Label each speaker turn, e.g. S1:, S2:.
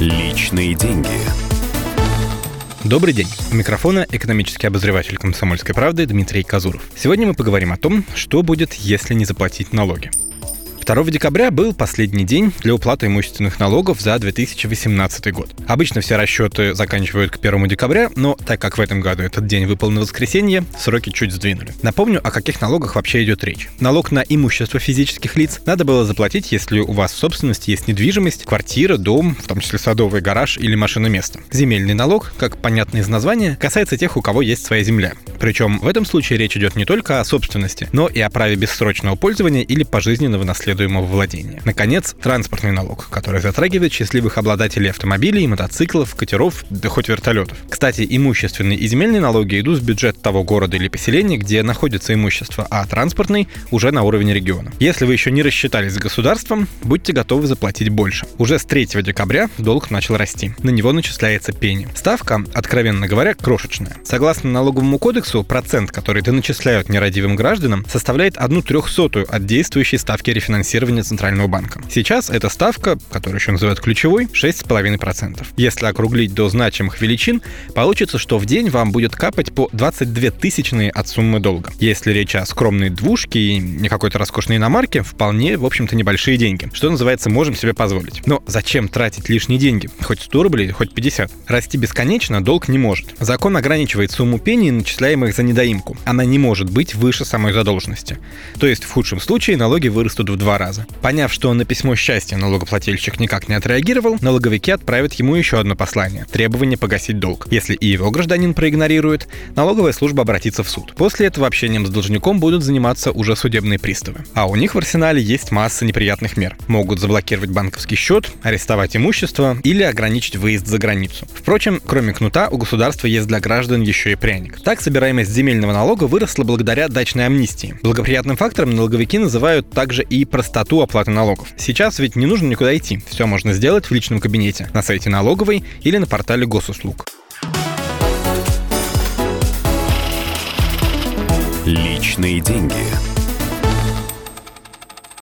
S1: Личные деньги.
S2: Добрый день. У микрофона экономический обозреватель «Комсомольской правды» Дмитрий Казуров. Сегодня мы поговорим о том, что будет, если не заплатить налоги. 2 декабря был последний день для уплаты имущественных налогов за 2018 год. Обычно все расчеты заканчивают к 1 декабря, но так как в этом году этот день выпал на воскресенье, сроки чуть сдвинули. Напомню, о каких налогах вообще идет речь. Налог на имущество физических лиц надо было заплатить, если у вас в собственности есть недвижимость, квартира, дом, в том числе садовый гараж или машиноместо. Земельный налог, как понятно из названия, касается тех, у кого есть своя земля. Причем в этом случае речь идет не только о собственности, но и о праве бессрочного пользования или пожизненного наследуемого владения. Наконец, транспортный налог, который затрагивает счастливых обладателей автомобилей, мотоциклов, катеров, да хоть вертолетов. Кстати, имущественные и земельные налоги идут в бюджет того города или поселения, где находится имущество, а транспортный уже на уровне региона. Если вы еще не рассчитались с государством, будьте готовы заплатить больше. Уже с 3 декабря долг начал расти. На него начисляется пени. Ставка, откровенно говоря, крошечная. Согласно налоговому кодексу, процент, который доначисляют нерадивым гражданам, составляет одну трехсотую от действующей ставки рефинансирования финансирования Центрального банка. Сейчас эта ставка, которую еще называют ключевой, 6,5%. Если округлить до значимых величин, получится, что в день вам будет капать по 22 тысячные от суммы долга. Если речь о скромной двушке и не какой-то роскошной иномарке, вполне, в общем-то, небольшие деньги. Что называется, можем себе позволить. Но зачем тратить лишние деньги? Хоть 100 рублей, хоть 50. Расти бесконечно долг не может. Закон ограничивает сумму пений, начисляемых за недоимку. Она не может быть выше самой задолженности. То есть в худшем случае налоги вырастут в два раза. Поняв, что на письмо счастья налогоплательщик никак не отреагировал, налоговики отправят ему еще одно послание – требование погасить долг. Если и его гражданин проигнорирует, налоговая служба обратится в суд. После этого общением с должником будут заниматься уже судебные приставы. А у них в арсенале есть масса неприятных мер. Могут заблокировать банковский счет, арестовать имущество или ограничить выезд за границу. Впрочем, кроме кнута, у государства есть для граждан еще и пряник. Так собираемость земельного налога выросла благодаря дачной амнистии. Благоприятным фактором налоговики называют также и простоту оплаты налогов. Сейчас ведь не нужно никуда идти. Все можно сделать в личном кабинете, на сайте налоговой или на портале госуслуг.
S1: Личные деньги.